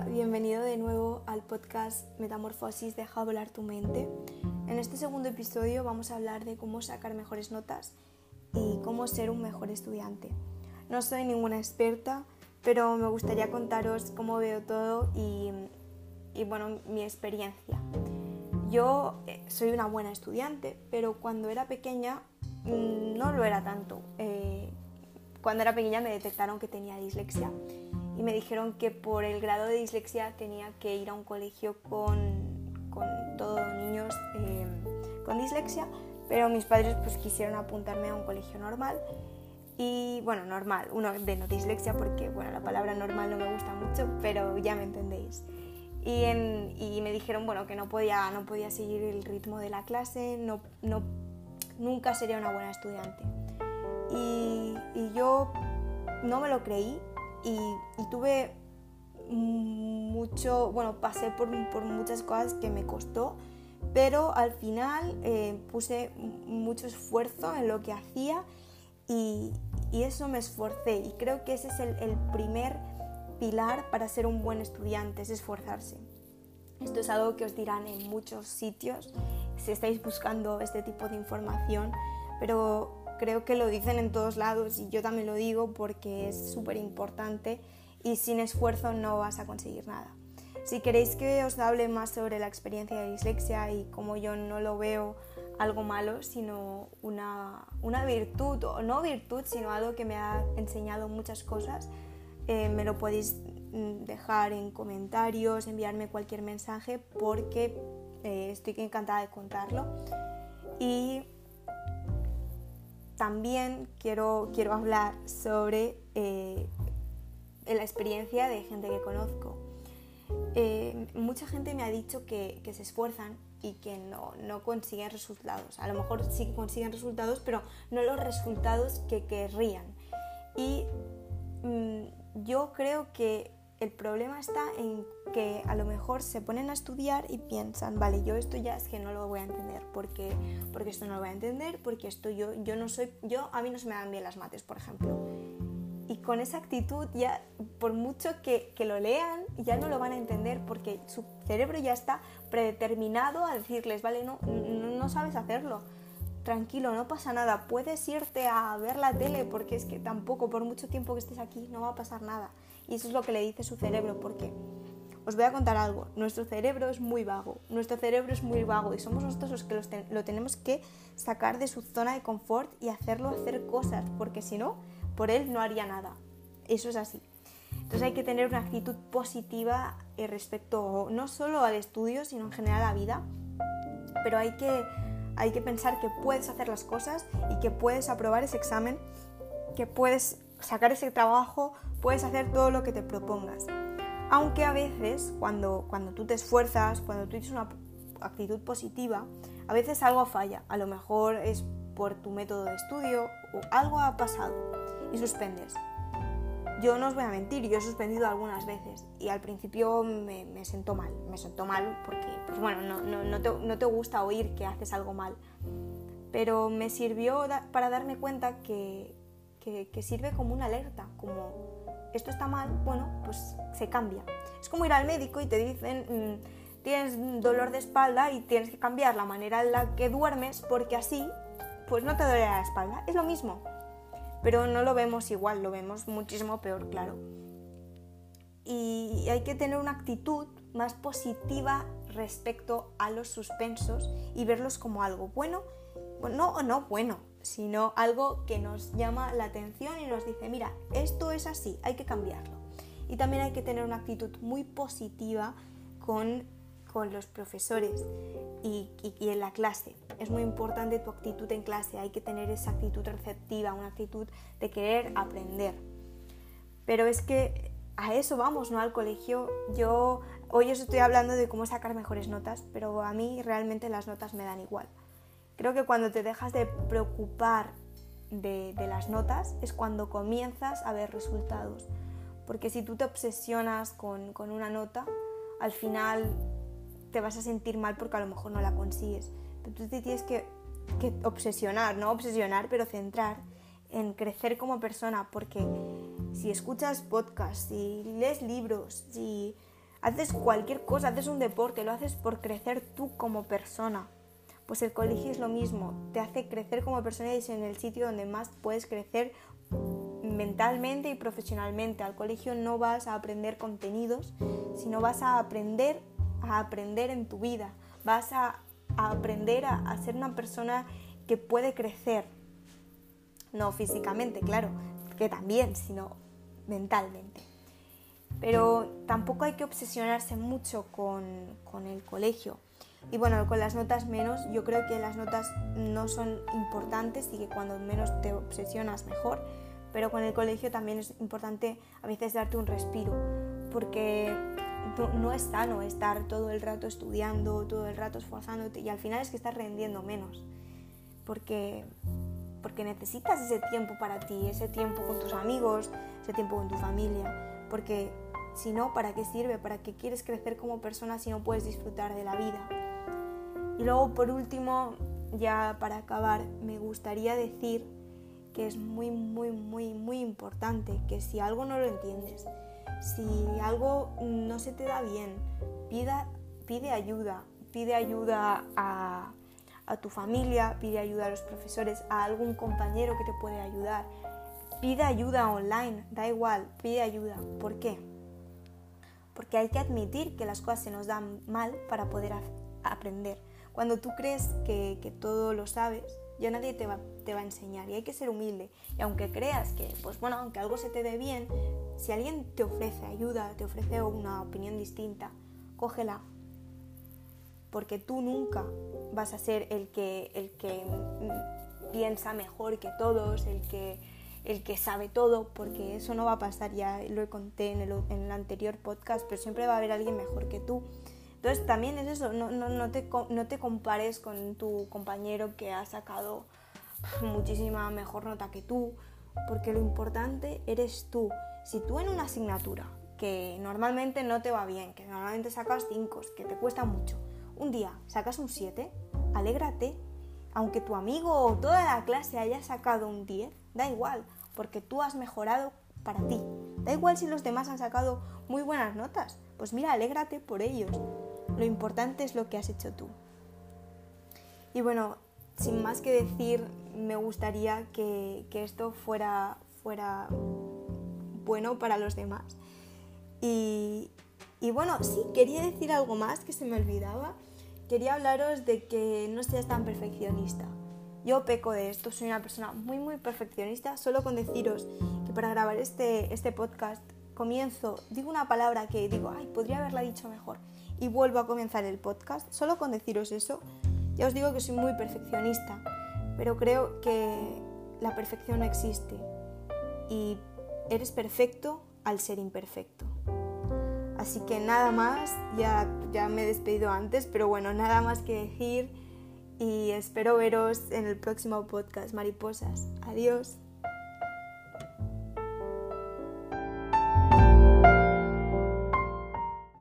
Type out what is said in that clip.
Bienvenido de nuevo al podcast Metamorfosis Deja volar tu mente. En este segundo episodio vamos a hablar de cómo sacar mejores notas y cómo ser un mejor estudiante. No soy ninguna experta, pero me gustaría contaros cómo veo todo y, bueno, mi experiencia. Yo eh, soy una buena estudiante, pero cuando era pequeña mm, no lo era tanto. Eh, cuando era pequeña me detectaron que tenía dislexia y me dijeron que por el grado de dislexia tenía que ir a un colegio con, con todos niños eh, con dislexia, pero mis padres pues quisieron apuntarme a un colegio normal y bueno, normal, uno de no dislexia porque bueno, la palabra normal no me gusta mucho, pero ya me entendéis. Y, y me dijeron bueno, que no podía, no podía seguir el ritmo de la clase, no, no, nunca sería una buena estudiante. Y, y yo no me lo creí y, tuve mucho, bueno, pasé por, por, muchas cosas que me costó, pero al final eh, puse mucho esfuerzo en lo que hacía y, y, eso me esforcé y creo que ese es el, el primer pilar para ser un buen estudiante, es esforzarse. Esto es algo que os dirán en muchos sitios si estáis buscando este tipo de información, pero creo que lo dicen en todos lados y yo también lo digo porque es súper importante y sin esfuerzo no vas a conseguir nada. Si queréis que os hable más sobre la experiencia de dislexia y cómo yo no lo veo algo malo, sino una, una virtud, o no virtud, sino algo que me ha enseñado muchas cosas, eh, me lo podéis mm, dejar en comentarios, enviarme cualquier mensaje porque eh, estoy encantada de contarlo. Y también quiero, quiero hablar sobre eh, la experiencia de gente que conozco. Eh, mucha gente me ha dicho que, se esfuerzan y que no, consiguen resultados. A lo mejor sí consiguen resultados, pero no los resultados que querrían. Y mm, yo creo que el problema está en que a lo mejor se ponen a estudiar y piensan, vale, yo esto ya es que no lo voy a entender, porque, porque esto no lo voy a entender, porque esto yo, yo no soy, yo a mí no se me dan bien las mates, por ejemplo. Y con esa actitud ya, por mucho que, que lo lean, ya no lo van a entender porque su cerebro ya está predeterminado a decirles, vale, no, no, no sabes hacerlo tranquilo, no pasa nada, puedes irte a ver la tele porque es que tampoco por mucho tiempo que estés aquí no va a pasar nada. Y eso es lo que le dice su cerebro, porque os voy a contar algo, nuestro cerebro es muy vago, nuestro cerebro es muy vago y somos nosotros los que lo tenemos que sacar de su zona de confort y hacerlo hacer cosas, porque si no, por él no haría nada. Eso es así. Entonces hay que tener una actitud positiva eh, respecto no solo al estudio, sino en general a la vida, pero hay que, hay que pensar que puedes hacer las cosas y que puedes aprobar ese examen, que puedes sacar ese trabajo, puedes hacer todo lo que te propongas. Aunque a veces, cuando, cuando tú te esfuerzas, cuando tú tienes una actitud positiva, a veces algo falla. A lo mejor es por tu método de estudio o algo ha pasado y suspendes. Yo no os voy a mentir, yo he suspendido algunas veces y al principio me, me sentó mal, me sentó mal porque, pues bueno, no, no, te, no, te, gusta oír que haces algo mal, pero me sirvió para darme cuenta que, que, sirve como una alerta, como esto está mal, bueno, pues se cambia. Es como ir al médico y te dicen, mm, tienes dolor de espalda y tienes que cambiar la manera en la que duermes porque así, pues no te duele la espalda. Es lo mismo, pero no lo vemos igual, lo vemos muchísimo peor, claro. Y hay que tener una actitud más positiva respecto a los suspensos y verlos como algo bueno, no o no bueno, sino algo que nos llama la atención y nos dice, mira, esto es así, hay que cambiarlo. Y también hay que tener una actitud muy positiva con, los profesores y, en la clase. Es muy importante tu actitud en clase, hay que tener esa actitud receptiva, una actitud de querer aprender. Pero es que a eso vamos, ¿no? Al colegio. Yo hoy os estoy hablando de cómo sacar mejores notas, pero a mí realmente las notas me dan igual. Creo que cuando te dejas de preocupar de, las notas es cuando comienzas a ver resultados. Porque si tú te obsesionas con, una nota, al final te vas a sentir mal porque a lo mejor no la consigues. Pero tú te tienes que, que obsesionar, no obsesionar, pero centrar en crecer como persona, porque si escuchas podcasts, si lees libros, si haces cualquier cosa, haces un deporte, lo haces por crecer tú como persona. Pues el colegio es lo mismo, te hace crecer como persona y es en el sitio donde más puedes crecer mentalmente y profesionalmente. Al colegio no vas a aprender contenidos, sino vas a aprender a aprender en tu vida. Vas a, aprender a, a ser una persona que puede crecer. No físicamente, claro, que también, sino mentalmente. Pero tampoco hay que obsesionarse mucho con, con, el colegio. Y bueno, con las notas menos, yo creo que las notas no son importantes y que cuando menos te obsesionas mejor. Pero con el colegio también es importante a veces darte un respiro, porque no, es sano estar todo el rato estudiando, todo el rato esforzándote y al final es que estás rendiendo menos. Porque, porque necesitas ese tiempo para ti, ese tiempo con tus amigos, ese tiempo con tu familia. Porque si no, ¿para qué sirve? ¿Para qué quieres crecer como persona si no puedes disfrutar de la vida? Y luego, por último, ya para acabar, me gustaría decir que es muy, muy, muy, muy importante que si algo no lo entiendes, si algo no se te da bien, pida, pide ayuda, pide ayuda a, a tu familia, pide ayuda a los profesores, a algún compañero que te puede ayudar, pide ayuda online, da igual, pide ayuda. ¿Por qué? Porque hay que admitir que las cosas se nos dan mal para poder aprender. Cuando tú crees que, todo lo sabes, ya nadie te va, a enseñar y hay que ser humilde. Y aunque creas que, pues bueno, aunque algo se te dé bien, si alguien te ofrece ayuda, te ofrece una opinión distinta, cógela. Porque tú nunca vas a ser el que, el que piensa mejor que todos, el que, el que sabe todo, porque eso no va a pasar, ya lo conté en el anterior podcast, pero siempre va a haber alguien mejor que tú. Entonces también es eso, no, no, no, te, no te compares con tu compañero que ha sacado muchísima mejor nota que tú, porque lo importante eres tú. Si tú en una asignatura que normalmente no te va bien, que normalmente sacas 5, que te cuesta mucho, un día sacas un 7, alégrate, aunque tu amigo o toda la clase haya sacado un 10, da igual, porque tú has mejorado para ti. Da igual si los demás han sacado muy buenas notas, pues mira, alégrate por ellos. Lo importante es lo que has hecho tú. Y bueno, sin más que decir, me gustaría que, esto fuera, bueno para los demás. Y, y, bueno, sí, quería decir algo más que se me olvidaba. Quería hablaros de que no seas tan perfeccionista. Yo peco de esto, soy una persona muy, muy perfeccionista. Solo con deciros que para grabar este, este podcast comienzo, digo una palabra que digo, ay, podría haberla dicho mejor y vuelvo a comenzar el podcast. Solo con deciros eso, ya os digo que soy muy perfeccionista, pero creo que la perfección no existe y eres perfecto al ser imperfecto. Así que nada más, ya, ya me he despedido antes, pero bueno, nada más que decir y espero veros en el próximo podcast, mariposas. Adiós.